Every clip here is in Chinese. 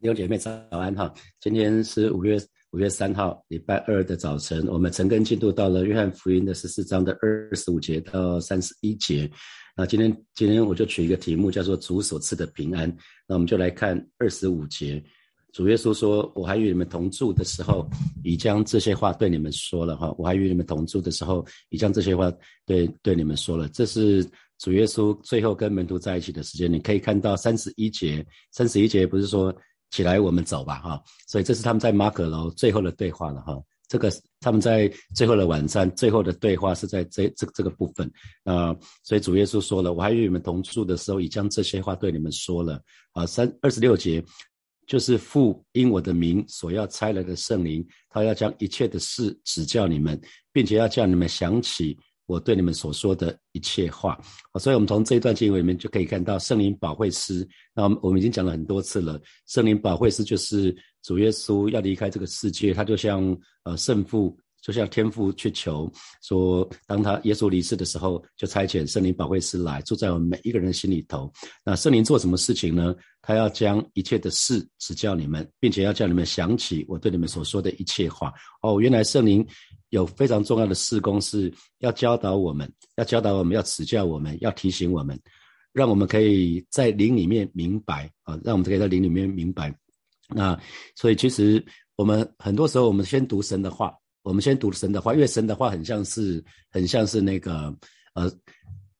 弟兄姐妹早安哈！今天是五月五月三号，礼拜二的早晨，我们陈根进度到了约翰福音的十四章的二十五节到三十一节。那今天今天我就取一个题目，叫做主所赐的平安。那我们就来看二十五节，主耶稣说：“我还与你们同住的时候，已将这些话对你们说了哈。我还与你们同住的时候，已将这些话对对你们说了。”这是主耶稣最后跟门徒在一起的时间。你可以看到三十一节，三十一节不是说。起来，我们走吧，哈！所以这是他们在马可楼最后的对话了，哈。这个他们在最后的晚餐，最后的对话是在这这这个部分啊。所以主耶稣说了：“我还与你们同住的时候，已将这些话对你们说了。”啊，三二十六节就是父因我的名所要差来的圣灵，他要将一切的事指教你们，并且要叫你们想起。我对你们所说的一切话，所以我们从这一段经文里面就可以看到圣灵保惠师。那我们我们已经讲了很多次了，圣灵保惠师就是主耶稣要离开这个世界，他就像呃圣父。就像天父去求说，当他耶稣离世的时候，就差遣圣灵保惠师来住在我们每一个人的心里头。那圣灵做什么事情呢？他要将一切的事指教你们，并且要叫你们想起我对你们所说的一切话。哦，原来圣灵有非常重要的事工，是要教导我们，要教导我们，要指教我们，要提醒我们，让我们可以在灵里面明白啊，让我们可以在灵里面明白。那所以其实我们很多时候，我们先读神的话。我们先读神的话，因为神的话很像是很像是那个呃，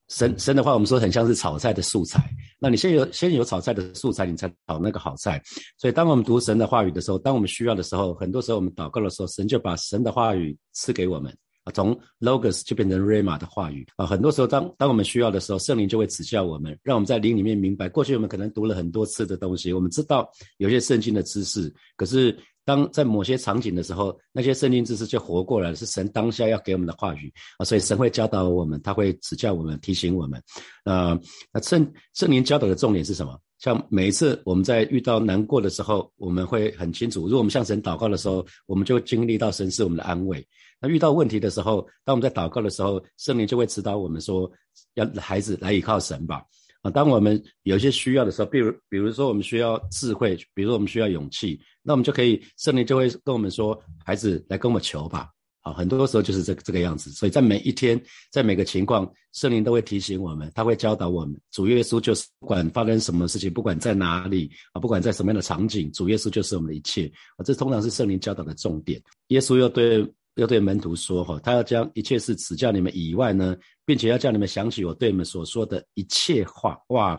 神神的话，我们说很像是炒菜的素材。那你先有先有炒菜的素材，你才炒那个好菜。所以当我们读神的话语的时候，当我们需要的时候，很多时候我们祷告的时候，神就把神的话语赐给我们啊，从 logos 就变成 rama 的话语啊。很多时候当当我们需要的时候，圣灵就会指教我们，让我们在灵里面明白。过去我们可能读了很多次的东西，我们知道有些圣经的知识，可是。当在某些场景的时候，那些圣经知识就活过来了，是神当下要给我们的话语啊，所以神会教导我们，他会指教我们，提醒我们。呃，那圣圣灵教导的重点是什么？像每一次我们在遇到难过的时候，我们会很清楚，如果我们向神祷告的时候，我们就经历到神是我们的安慰。那遇到问题的时候，当我们在祷告的时候，圣灵就会指导我们说，要孩子来依靠神吧。啊，当我们有些需要的时候，比如比如说我们需要智慧，比如说我们需要勇气，那我们就可以圣灵就会跟我们说，孩子来跟我们求吧。啊，很多时候就是这这个样子。所以在每一天，在每个情况，圣灵都会提醒我们，他会教导我们。主耶稣就是不管发生什么事情，不管在哪里啊，不管在什么样的场景，主耶稣就是我们的一切啊。这通常是圣灵教导的重点。耶稣又对。要对门徒说哈，他要将一切事指教你们以外呢，并且要叫你们想起我对你们所说的一切话。哇，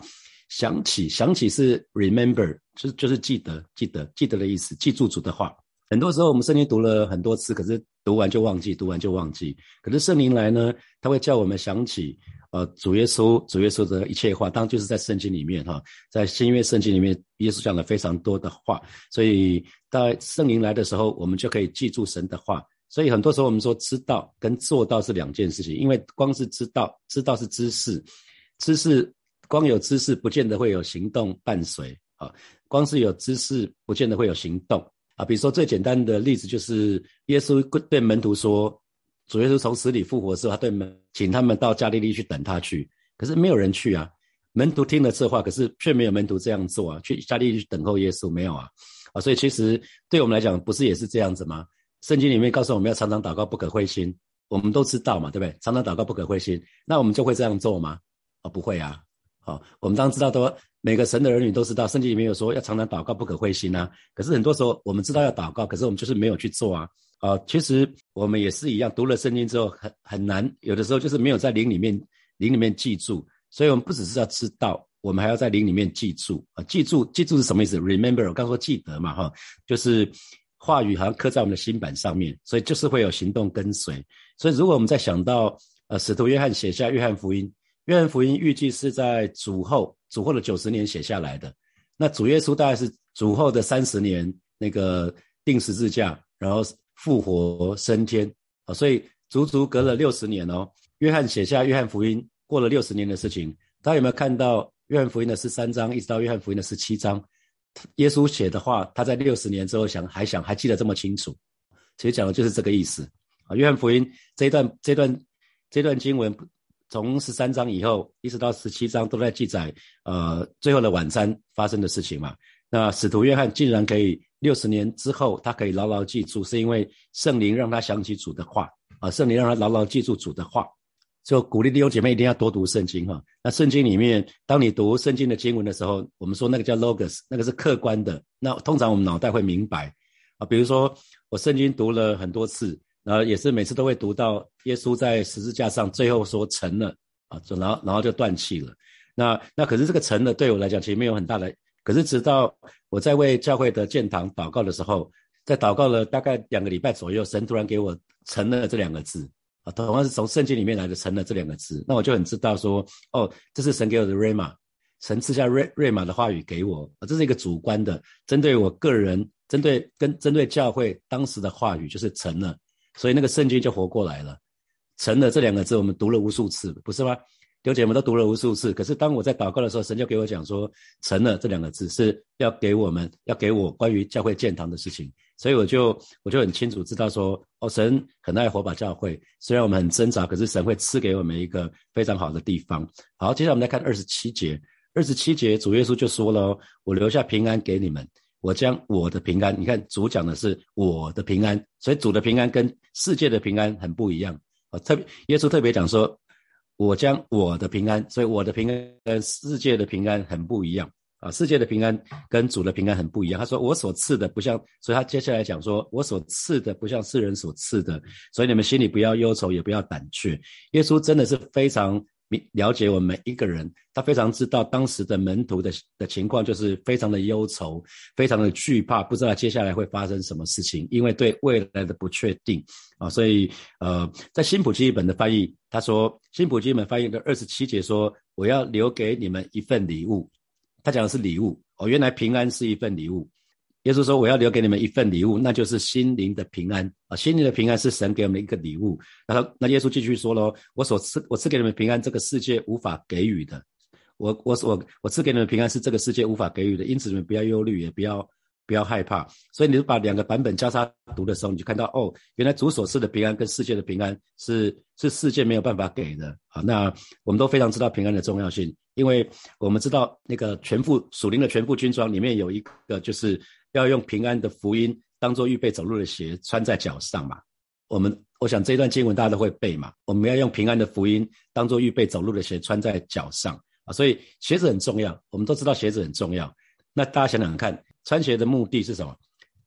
想起想起是 remember，就是就是记得记得记得的意思，记住主的话。很多时候我们圣经读了很多次，可是读完就忘记，读完就忘记。可是圣灵来呢，他会叫我们想起，呃，主耶稣主耶稣的一切话。当然就是在圣经里面哈，在新约圣经里面，耶稣讲了非常多的话。所以在圣灵来的时候，我们就可以记住神的话。所以很多时候我们说知道跟做到是两件事情，因为光是知道，知道是知识，知识光有知识不见得会有行动伴随啊，光是有知识不见得会有行动啊。比如说最简单的例子就是耶稣对门徒说，主耶稣从死里复活的时候，他对门请他们到加利利去等他去，可是没有人去啊。门徒听了这话，可是却没有门徒这样做啊，去加利利去等候耶稣没有啊啊，所以其实对我们来讲，不是也是这样子吗？圣经里面告诉我们要常常祷告，不可灰心。我们都知道嘛，对不对？常常祷告，不可灰心。那我们就会这样做吗？哦，不会啊。好，我们当知道，都每个神的儿女都知道，圣经里面有说要常常祷告，不可灰心啊。可是很多时候我们知道要祷告，可是我们就是没有去做啊。啊，其实我们也是一样，读了圣经之后很很难，有的时候就是没有在灵里面灵里面记住。所以我们不只是要知道，我们还要在灵里面记住啊。记住，记住是什么意思？Remember，我刚说记得嘛，哈，就是。话语好像刻在我们的心板上面，所以就是会有行动跟随。所以如果我们在想到，呃，使徒约翰写下约翰福音，约翰福音预计是在主后主后的九十年写下来的。那主耶稣大概是主后的三十年，那个定十字架，然后复活升天啊，所以足足隔了六十年哦。约翰写下约翰福音，过了六十年的事情，大家有没有看到约翰福音的十三章，一直到约翰福音的十七章？耶稣写的话，他在六十年之后想还想还记得这么清楚，其实讲的就是这个意思啊。约翰福音这一段这段这段经文，从十三章以后一直到十七章都在记载呃最后的晚餐发生的事情嘛。那使徒约翰竟然可以六十年之后，他可以牢牢记住，是因为圣灵让他想起主的话啊，圣灵让他牢牢记住主的话。就鼓励弟兄姐妹一定要多读圣经哈。那圣经里面，当你读圣经的经文的时候，我们说那个叫 logos，那个是客观的。那通常我们脑袋会明白啊。比如说我圣经读了很多次，然后也是每次都会读到耶稣在十字架上最后说成了啊，就然后然后就断气了。那那可是这个成了对我来讲其实没有很大的。可是直到我在为教会的建堂祷告的时候，在祷告了大概两个礼拜左右，神突然给我成了这两个字。啊，同样是从圣经里面来的“成了”这两个字，那我就很知道说，哦，这是神给我的瑞玛，神赐下瑞瑞玛的话语给我，啊，这是一个主观的，针对我个人，针对跟针对教会当时的话语，就是成了，所以那个圣经就活过来了。成了这两个字，我们读了无数次，不是吗？刘姐们都读了无数次，可是当我在祷告的时候，神就给我讲说，成了这两个字是要给我们，要给我关于教会建堂的事情。所以我就我就很清楚知道说，哦，神很爱火把教会，虽然我们很挣扎，可是神会赐给我们一个非常好的地方。好，接下来我们来看二十七节。二十七节主耶稣就说了，我留下平安给你们，我将我的平安。你看主讲的是我的平安，所以主的平安跟世界的平安很不一样。啊，特别耶稣特别讲说，我将我的平安，所以我的平安跟世界的平安很不一样。啊，世界的平安跟主的平安很不一样。他说：“我所赐的不像，所以他接下来讲说，我所赐的不像世人所赐的，所以你们心里不要忧愁，也不要胆怯。”耶稣真的是非常明了解我们每一个人，他非常知道当时的门徒的的情况，就是非常的忧愁，非常的惧怕，不知道接下来会发生什么事情，因为对未来的不确定啊。所以，呃，在新普基本的翻译，他说新普基本翻译的二十七节说：“我要留给你们一份礼物。”他讲的是礼物哦，原来平安是一份礼物。耶稣说：“我要留给你们一份礼物，那就是心灵的平安啊！心灵的平安是神给我们一个礼物。”然后，那耶稣继续说喽：“我所赐，我赐给你们平安，这个世界无法给予的。我，我，我，我赐给你们平安是这个世界无法给予的。因此，你们不要忧虑，也不要。”不要害怕，所以你把两个版本交叉读的时候，你就看到哦，原来主所赐的平安跟世界的平安是是世界没有办法给的。啊，那我们都非常知道平安的重要性，因为我们知道那个全副属灵的全副军装里面有一个就是要用平安的福音当做预备走路的鞋穿在脚上嘛。我们我想这一段经文大家都会背嘛，我们要用平安的福音当做预备走路的鞋穿在脚上啊，所以鞋子很重要，我们都知道鞋子很重要。那大家想想看。穿鞋的目的是什么？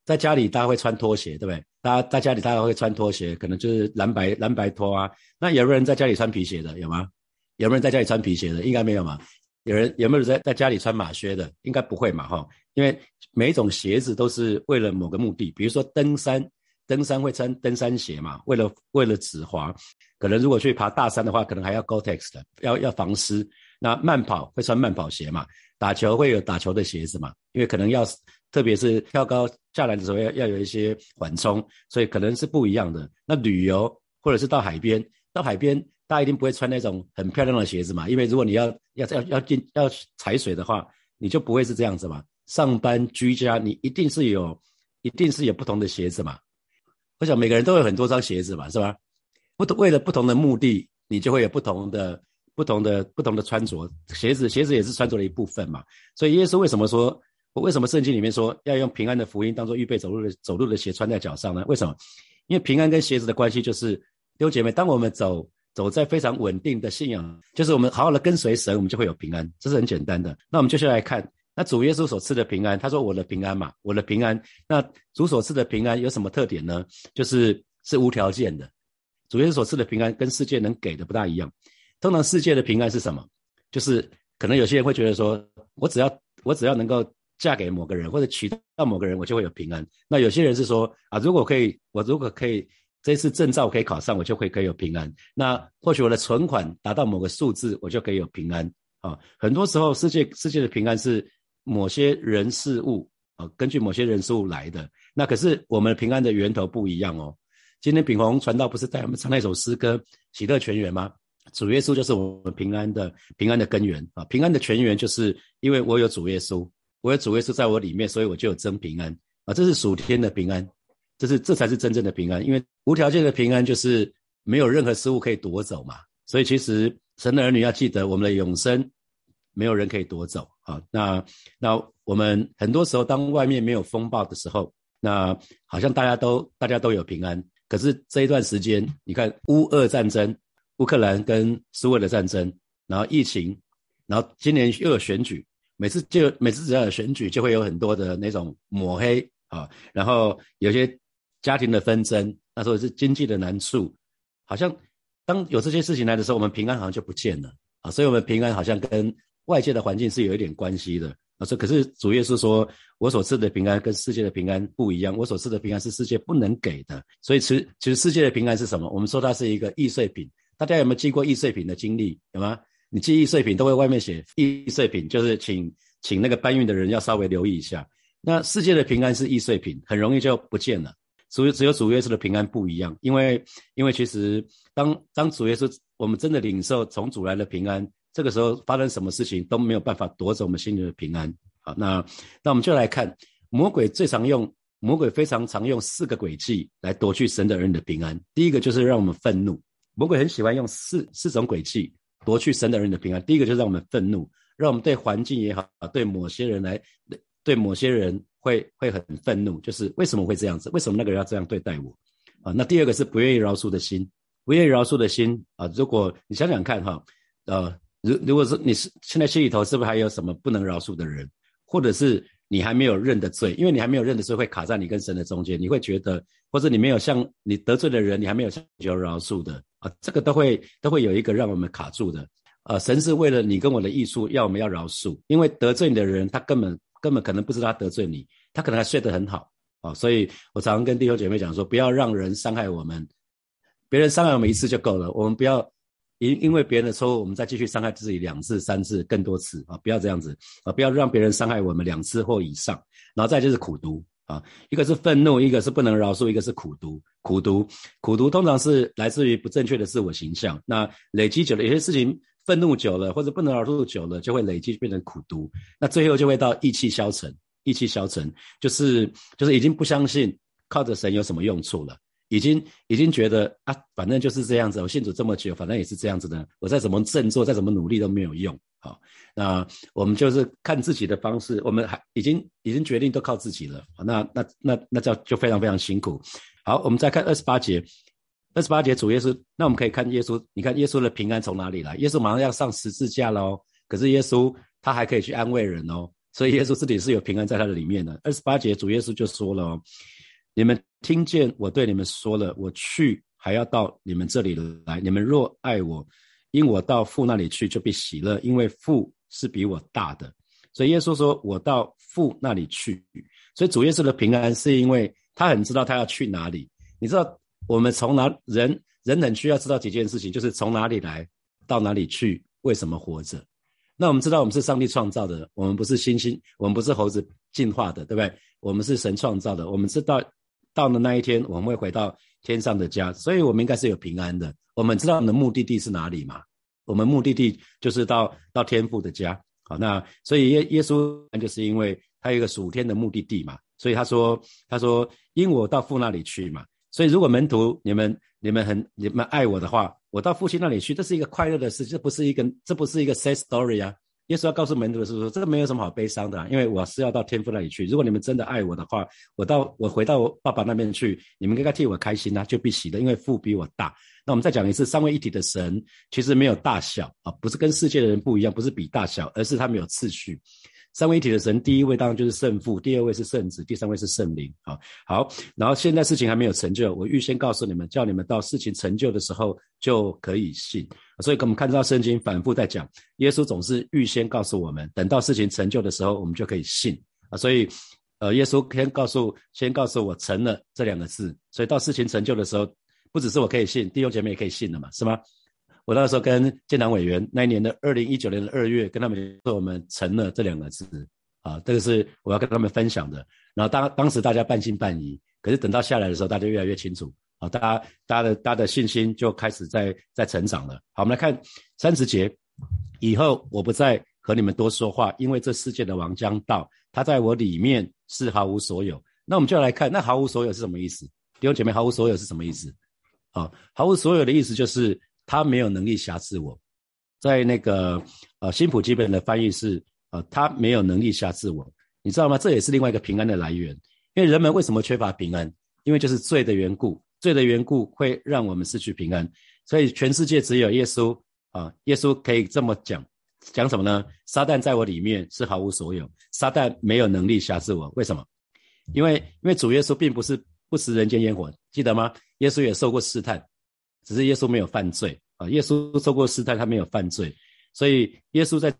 在家里大家会穿拖鞋，对不对？大家在家里大家会穿拖鞋，可能就是蓝白蓝白拖啊。那有没有人在家里穿皮鞋的？有吗？有没有人在家里穿皮鞋的？应该没有嘛。有人有没有在在家里穿马靴的？应该不会嘛，哈。因为每一种鞋子都是为了某个目的，比如说登山，登山会穿登山鞋嘛，为了为了止滑。可能如果去爬大山的话，可能还要 Gore-Tex 的，要要防湿。那慢跑会穿慢跑鞋嘛？打球会有打球的鞋子嘛？因为可能要，特别是跳高下来的时候要要有一些缓冲，所以可能是不一样的。那旅游或者是到海边，到海边大家一定不会穿那种很漂亮的鞋子嘛？因为如果你要要要要进要踩水的话，你就不会是这样子嘛。上班居家你一定是有，一定是有不同的鞋子嘛。我想每个人都有很多双鞋子嘛，是吧？不同为了不同的目的，你就会有不同的。不同的不同的穿着，鞋子鞋子也是穿着的一部分嘛。所以耶稣为什么说，我为什么圣经里面说要用平安的福音当做预备走路的走路的鞋穿在脚上呢？为什么？因为平安跟鞋子的关系就是，弟兄姐妹，当我们走走在非常稳定的信仰，就是我们好好的跟随神，我们就会有平安，这是很简单的。那我们接下来看，那主耶稣所赐的平安，他说我的平安嘛，我的平安。那主所赐的平安有什么特点呢？就是是无条件的。主耶稣所赐的平安跟世界能给的不大一样。通常世界的平安是什么？就是可能有些人会觉得说，我只要我只要能够嫁给某个人或者娶到某个人，我就会有平安。那有些人是说啊，如果可以，我如果可以这次证照可以考上，我就会可以有平安。那或许我的存款达到某个数字，我就可以有平安啊。很多时候，世界世界的平安是某些人事物啊，根据某些人事物来的。那可是我们平安的源头不一样哦。今天炳宏传道不是带我们唱那首诗歌《喜乐全员》吗？主耶稣就是我们平安的平安的根源啊！平安的全源就是因为我有主耶稣，我有主耶稣在我里面，所以我就有真平安啊！这是属天的平安，这是这才是真正的平安。因为无条件的平安就是没有任何事物可以夺走嘛。所以其实神的儿女要记得，我们的永生没有人可以夺走啊。那那我们很多时候，当外面没有风暴的时候，那好像大家都大家都有平安。可是这一段时间，你看乌俄战争，乌克兰跟苏俄的战争，然后疫情，然后今年又有选举，每次就每次只要有选举，就会有很多的那种抹黑啊，然后有些家庭的纷争，那时候是经济的难处，好像当有这些事情来的时候，我们平安好像就不见了啊，所以我们平安好像跟外界的环境是有一点关系的。啊，这可是主耶稣说，我所赐的平安跟世界的平安不一样，我所赐的平安是世界不能给的。所以，其实其实世界的平安是什么？我们说它是一个易碎品。大家有没有寄过易碎品的经历？有吗？你寄易碎品都会外面写易碎品，就是请请那个搬运的人要稍微留意一下。那世界的平安是易碎品，很容易就不见了。所以只有主耶稣的平安不一样，因为因为其实当当主耶稣我们真的领受从主来的平安。这个时候发生什么事情都没有办法夺走我们心里的平安。好，那那我们就来看魔鬼最常用，魔鬼非常常用四个诡计来夺去神的人的平安。第一个就是让我们愤怒，魔鬼很喜欢用四四种诡计夺去神的人的平安。第一个就是让我们愤怒，让我们对环境也好，对某些人来，对某些人会会很愤怒，就是为什么会这样子？为什么那个人要这样对待我？啊，那第二个是不愿意饶恕的心，不愿意饶恕的心啊。如果你想想看哈，呃。如如果是你是现在心里头是不是还有什么不能饶恕的人，或者是你还没有认的罪？因为你还没有认的罪会卡在你跟神的中间，你会觉得，或者你没有向你得罪的人，你还没有向求饶恕的啊，这个都会都会有一个让我们卡住的。呃，神是为了你跟我的艺术，要我们要饶恕，因为得罪你的人，他根本根本可能不知道他得罪你，他可能还睡得很好啊。所以我常常跟弟兄姐妹讲说，不要让人伤害我们，别人伤害我们一次就够了，我们不要。因因为别人的错误，我们再继续伤害自己两次、三次、更多次啊！不要这样子啊！不要让别人伤害我们两次或以上。然后再就是苦读啊，一个是愤怒，一个是不能饶恕，一个是苦读。苦读，苦读通常是来自于不正确的自我形象。那累积久了，有些事情愤怒久了，或者不能饶恕久了，就会累积变成苦读。那最后就会到意气消沉，意气消沉就是就是已经不相信靠着神有什么用处了。已经已经觉得啊，反正就是这样子。我信主这么久，反正也是这样子的。我再怎么振作，再怎么努力都没有用。好，那我们就是看自己的方式。我们还已经已经决定都靠自己了。那那那那叫就非常非常辛苦。好，我们再看二十八节。二十八节主耶稣，那我们可以看耶稣。你看耶稣的平安从哪里来？耶稣马上要上十字架喽。可是耶稣他还可以去安慰人哦。所以耶稣自己是有平安在他的里面的。二十八节主耶稣就说了哦。你们听见我对你们说了，我去还要到你们这里来。你们若爱我，因我到父那里去，就必喜乐，因为父是比我大的。所以耶稣说：“我到父那里去。”所以主耶稣的平安是因为他很知道他要去哪里。你知道我们从哪人人很需要知道几件事情，就是从哪里来到哪里去，为什么活着？那我们知道我们是上帝创造的，我们不是猩猩，我们不是猴子进化的，对不对？我们是神创造的，我们知道。到了那一天，我们会回到天上的家，所以我们应该是有平安的。我们知道我们的目的地是哪里嘛？我们目的地就是到到天父的家。好，那所以耶耶稣就是因为他有一个属天的目的地嘛，所以他说他说因我到父那里去嘛。所以如果门徒你们你们很你们爱我的话，我到父亲那里去，这是一个快乐的事，这不是一个这不是一个 sad story 啊。耶稣要告诉门徒的是说，这个没有什么好悲伤的，因为我是要到天父那里去。如果你们真的爱我的话，我到我回到爸爸那边去，你们应该替我开心啊，就必喜的，因为父比我大。那我们再讲一次，三位一体的神其实没有大小啊，不是跟世界的人不一样，不是比大小，而是他们有次序。三位一体的神，第一位当然就是圣父，第二位是圣子，第三位是圣灵。好，好，然后现在事情还没有成就，我预先告诉你们，叫你们到事情成就的时候就可以信。所以，我们看到圣经反复在讲，耶稣总是预先告诉我们，等到事情成就的时候，我们就可以信啊。所以，呃，耶稣先告诉，先告诉我成了这两个字，所以到事情成就的时候，不只是我可以信，弟兄姐妹也可以信了嘛，是吗？我那时候跟建党委员那一年的二零一九年的二月，跟他们说我们成了这两个字啊，这个是我要跟他们分享的。然后当当时大家半信半疑，可是等到下来的时候，大家越来越清楚啊，大家大家的大家的信心就开始在在成长了。好，我们来看三十节，以后我不再和你们多说话，因为这世界的王将到，他在我里面是毫无所有。那我们就来看，那毫无所有是什么意思？弟兄姐妹，毫无所有是什么意思？啊，毫无所有的意思就是。他没有能力辖制我，在那个呃新普基本的翻译是呃他没有能力辖制我，你知道吗？这也是另外一个平安的来源。因为人们为什么缺乏平安？因为就是罪的缘故，罪的缘故会让我们失去平安。所以全世界只有耶稣啊，耶稣可以这么讲，讲什么呢？撒旦在我里面是毫无所有，撒旦没有能力辖制我。为什么？因为因为主耶稣并不是不食人间烟火，记得吗？耶稣也受过试探，只是耶稣没有犯罪啊。耶稣受过试探，他没有犯罪，所以耶稣在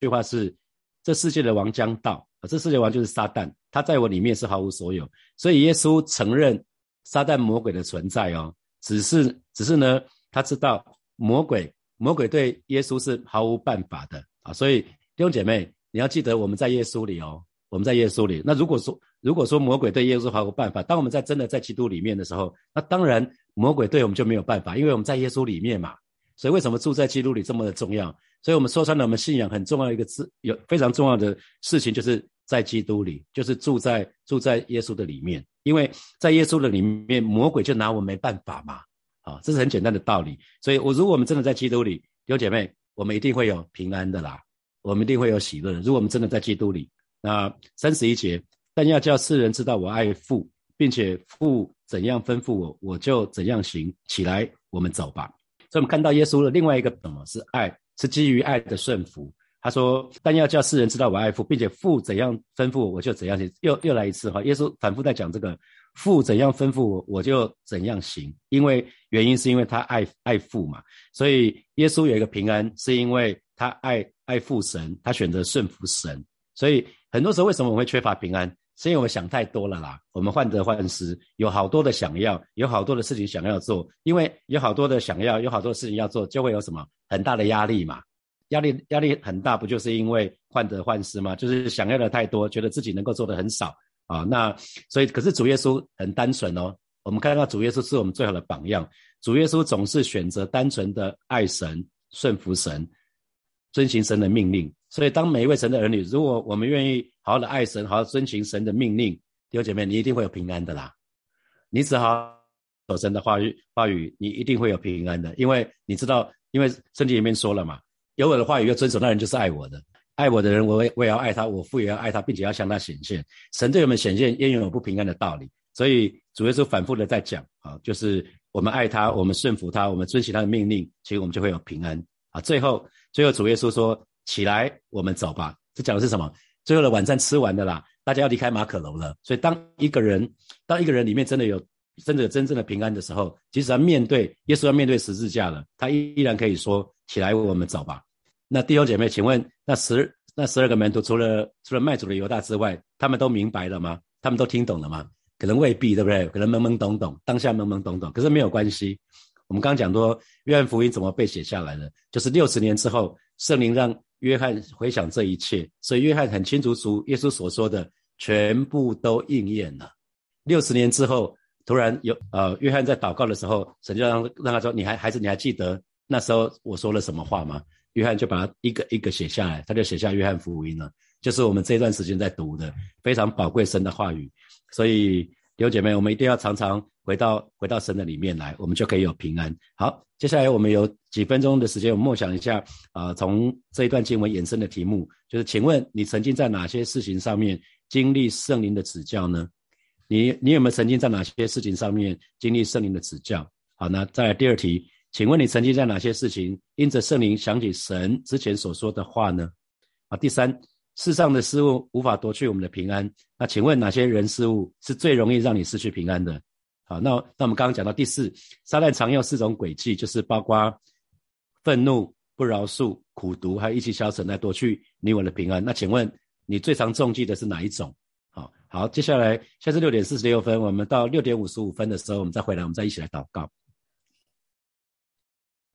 句话是：这世界的王将到啊，这世界王就是撒旦，他在我里面是毫无所有。所以耶稣承认撒旦魔鬼的存在哦，只是只是呢，他知道魔鬼魔鬼对耶稣是毫无办法的啊。所以弟兄姐妹，你要记得我们在耶稣里哦。我们在耶稣里，那如果说如果说魔鬼对耶稣毫无办法，当我们在真的在基督里面的时候，那当然魔鬼对我们就没有办法，因为我们在耶稣里面嘛。所以为什么住在基督里这么的重要？所以我们说穿了，我们信仰很重要一个字，有非常重要的事情，就是在基督里，就是住在住在耶稣的里面。因为在耶稣的里面，魔鬼就拿我没办法嘛。啊，这是很简单的道理。所以，我如果我们真的在基督里，弟兄姐妹，我们一定会有平安的啦，我们一定会有喜乐。如果我们真的在基督里。那三十一节，但要叫世人知道我爱父，并且父怎样吩咐我，我就怎样行。起来，我们走吧。所以，我们看到耶稣的另外一个什么是爱，是基于爱的顺服。他说：“但要叫世人知道我爱父，并且父怎样吩咐我，我就怎样行。”又又来一次哈，耶稣反复在讲这个父怎样吩咐我，我就怎样行。因为原因是因为他爱爱父嘛，所以耶稣有一个平安，是因为他爱爱父神，他选择顺服神，所以。很多时候，为什么我们会缺乏平安？是因为我们想太多了啦。我们患得患失，有好多的想要，有好多的事情想要做。因为有好多的想要，有好多事情要做，就会有什么很大的压力嘛？压力压力很大，不就是因为患得患失吗？就是想要的太多，觉得自己能够做的很少啊。那所以，可是主耶稣很单纯哦。我们看到主耶稣是我们最好的榜样。主耶稣总是选择单纯的爱神、顺服神、遵行神的命令。所以，当每一位神的儿女，如果我们愿意好好的爱神，好好遵循神的命令，弟兄姐妹，你一定会有平安的啦。你只好守神的话语，话语你一定会有平安的，因为你知道，因为圣经里面说了嘛，有我的话语要遵守，那人就是爱我的。爱我的人，我我也要爱他，我父也要爱他，并且要向他显现。神对我们显现，焉有不平安的道理？所以主耶稣反复的在讲啊，就是我们爱他，我们顺服他，我们遵循他的命令，其实我们就会有平安啊。最后，最后主耶稣说。起来，我们走吧。这讲的是什么？最后的晚餐吃完的啦，大家要离开马可楼了。所以，当一个人，当一个人里面真的有真的有真正的平安的时候，即使他面对耶稣要面对十字架了，他依然可以说：“起来，我们走吧。”那弟兄姐妹，请问那十那十二个门徒，除了除了卖主的犹大之外，他们都明白了吗？他们都听懂了吗？可能未必，对不对？可能懵懵懂懂，当下懵懵懂懂。可是没有关系。我们刚刚讲说，约翰福音怎么被写下来的？就是六十年之后，圣灵让。约翰回想这一切，所以约翰很清楚，主耶稣所说的全部都应验了。六十年之后，突然有呃，约翰在祷告的时候，神就让让他说：“你还孩子，你还记得那时候我说了什么话吗？”约翰就把它一个一个写下来，他就写下约翰福音了，就是我们这段时间在读的非常宝贵神的话语。所以有姐妹，我们一定要常常。回到回到神的里面来，我们就可以有平安。好，接下来我们有几分钟的时间，我们默想一下啊，从这一段经文衍生的题目，就是请问你曾经在哪些事情上面经历圣灵的指教呢？你你有没有曾经在哪些事情上面经历圣灵的指教？好，那再来第二题，请问你曾经在哪些事情因着圣灵想起神之前所说的话呢？啊，第三，世上的事物无法夺去我们的平安，那请问哪些人事物是最容易让你失去平安的？好，那那我们刚刚讲到第四，撒旦常用四种诡计，就是包括愤怒、不饶恕、苦毒，还有意气消沉来夺去你我的平安。那请问你最常中计的是哪一种？好，好，接下来现在是六点四十六分，我们到六点五十五分的时候，我们再回来，我们再一起来祷告。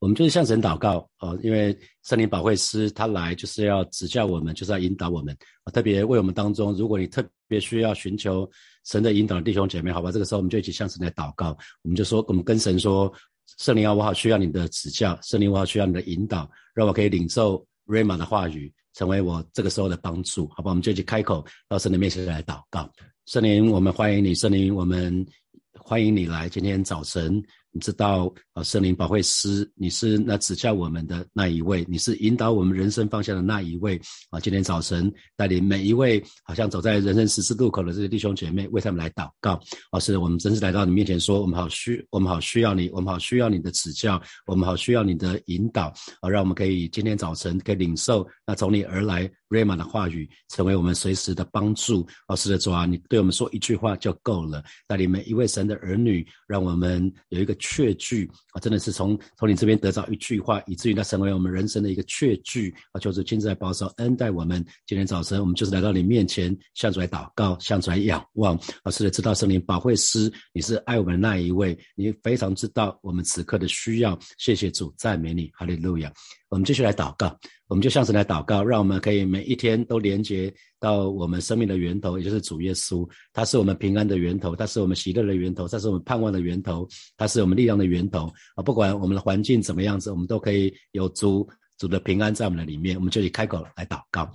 我们就是向神祷告哦，因为圣灵保惠师他来就是要指教我们，就是要引导我们。特别为我们当中，如果你特别需要寻求神的引导的弟兄姐妹，好吧，这个时候我们就一起向神来祷告。我们就说，我们跟神说，圣灵啊，我好需要你的指教，圣灵我好需要你的引导，让我可以领受瑞玛的话语，成为我这个时候的帮助，好吧？我们就一起开口到神的面前来祷告。圣灵，我们欢迎你，圣灵，我们欢迎你来今天早晨。你知道啊，圣灵保惠师，你是那指教我们的那一位，你是引导我们人生方向的那一位啊。今天早晨带领每一位好像走在人生十字路口的这些弟兄姐妹，为他们来祷告。老师，我们真是来到你面前说，我们好需，我们好需要你，我们好需要你的指教，我们好需要你的引导啊，让我们可以今天早晨可以领受那从你而来。瑞玛的话语成为我们随时的帮助。老师的主啊，你对我们说一句话就够了。带领每一位神的儿女，让我们有一个确据啊，真的是从从你这边得到一句话，以至于它成为我们人生的一个确据啊，就是亲自来保守恩待我们。今天早晨我们就是来到你面前，向主来祷告，向主来仰望。老师的知道圣灵保惠师，你是爱我们的那一位，你非常知道我们此刻的需要。谢谢主，赞美你，哈利路亚。我们继续来祷告。我们就像是来祷告，让我们可以每一天都连接到我们生命的源头，也就是主耶稣。他是我们平安的源头，他是我们喜乐的源头，他是我们盼望的源头，他是我们力量的源头啊！不管我们的环境怎么样子，我们都可以有足。主的平安在我们的里面，我们就以开口来祷告。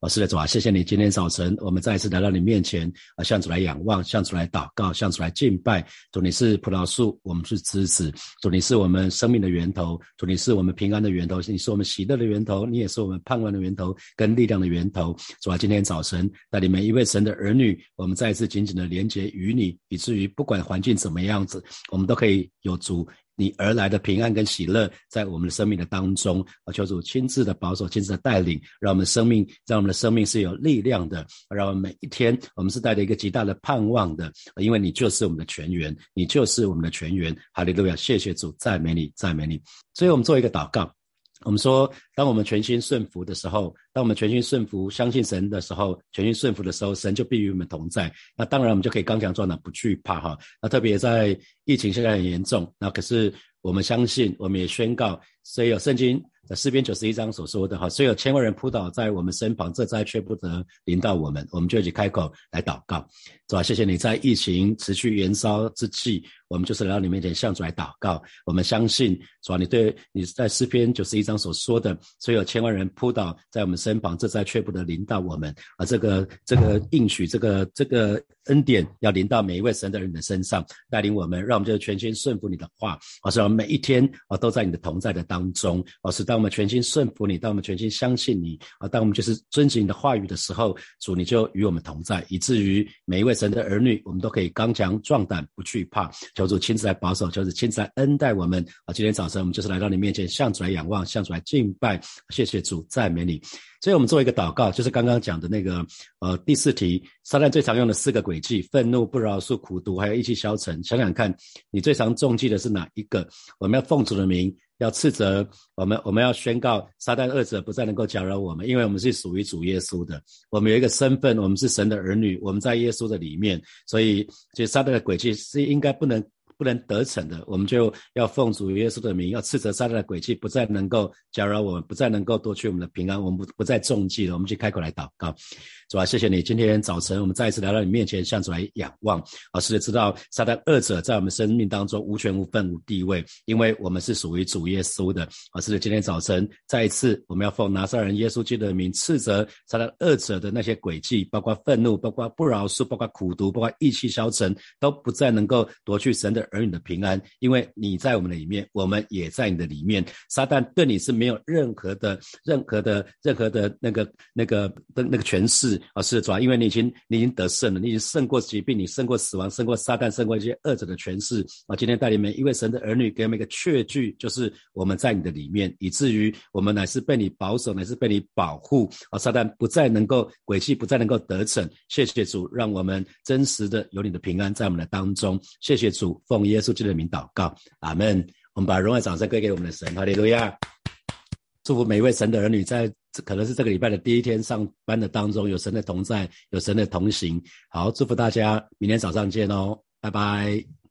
老师的主啊，谢谢你今天早晨，我们再一次来到你面前啊，向主来仰望，向主来祷告，向主来敬拜。主你是葡萄树，我们是枝子。主你是我们生命的源头，主你是我们平安的源头，你是我们喜乐的源头，你也是我们盼望的源头跟力量的源头。主啊，今天早晨带领每一位神的儿女，我们再一次紧紧的连接于你，以至于不管环境怎么样子，我们都可以有主。你而来的平安跟喜乐，在我们的生命的当中啊，求主亲自的保守、亲自的带领，让我们的生命，让我们的生命是有力量的，让我们每一天，我们是带着一个极大的盼望的，因为你就是我们的全员，你就是我们的全员。哈利路亚，谢谢主，赞美你，赞美你。所以我们做一个祷告。我们说，当我们全心顺服的时候，当我们全心顺服、相信神的时候，全心顺服的时候，神就必与我们同在。那当然，我们就可以刚强壮胆，不惧怕哈。那特别在疫情现在很严重，那可是我们相信，我们也宣告，所以有圣经。在诗篇九十一章所说的哈，虽有千万人扑倒在我们身旁，这灾却不得临到我们，我们就一起开口来祷告，是吧？谢谢你在疫情持续延烧之际，我们就是来到你面前向主来祷告。我们相信，主啊？你对你在诗篇九十一章所说的，所有千万人扑倒在我们身旁，这灾却不得临到我们。啊，这个 这个应许，这个这个恩典要临到每一位神的人的身上，带领我们，让我们就全心顺服你的话，啊，是吧？每一天啊都在你的同在的当中，啊，是当我们全心顺服你，当我们全心相信你啊，当我们就是遵循你的话语的时候，主你就与我们同在，以至于每一位神的儿女，我们都可以刚强壮胆，不惧怕。求主亲自来保守，求主亲自来恩待我们啊！今天早晨我们就是来到你面前，向主来仰望，向主来敬拜，谢谢主，赞美你。所以，我们做一个祷告，就是刚刚讲的那个呃第四题，撒旦最常用的四个轨迹：愤怒、不饶恕、苦毒，还有意气消沉。想想看，你最常中计的是哪一个？我们要奉主的名。要斥责我们，我们要宣告撒旦二者不再能够搅扰我们，因为我们是属于主耶稣的。我们有一个身份，我们是神的儿女，我们在耶稣的里面，所以就撒旦的诡计是应该不能不能得逞的。我们就要奉主耶稣的名，要斥责撒旦的诡计不再能够搅扰我们，不再能够夺取我们的平安，我们不不再中计了。我们去开口来祷告。主啊，谢谢你！今天早晨我们再一次来到你面前，向主来仰望。啊，是的，知道撒旦二者在我们生命当中无权无份无地位，因为我们是属于主耶稣的。啊，是的，今天早晨再一次，我们要奉拿撒人耶稣基督的名，斥责撒旦二者的那些诡计，包括愤怒，包括不饶恕，包括苦毒，包括意气消沉，都不再能够夺去神的儿女的平安，因为你在我们的里面，我们也在你的里面。撒旦对你是没有任何的、任何的、任何的那个、那个的那个权势。啊，是主啊，因为你已经你已经得胜了，你已经胜过疾病，你胜过死亡，胜过撒旦，胜过一些恶者的权势啊！今天带领每一位神的儿女，给我们一个确据，就是我们在你的里面，以至于我们乃是被你保守，乃是被你保护啊！撒旦不再能够诡计，不再能够得逞。谢谢主，让我们真实的有你的平安在我们的当中。谢谢主，奉耶稣基督的名祷告，阿门。我们把荣耀掌声归给我们的神，哈利路亚！祝福每一位神的儿女，在可能是这个礼拜的第一天上班的当中，有神的同在，有神的同行。好，祝福大家，明天早上见哦，拜拜。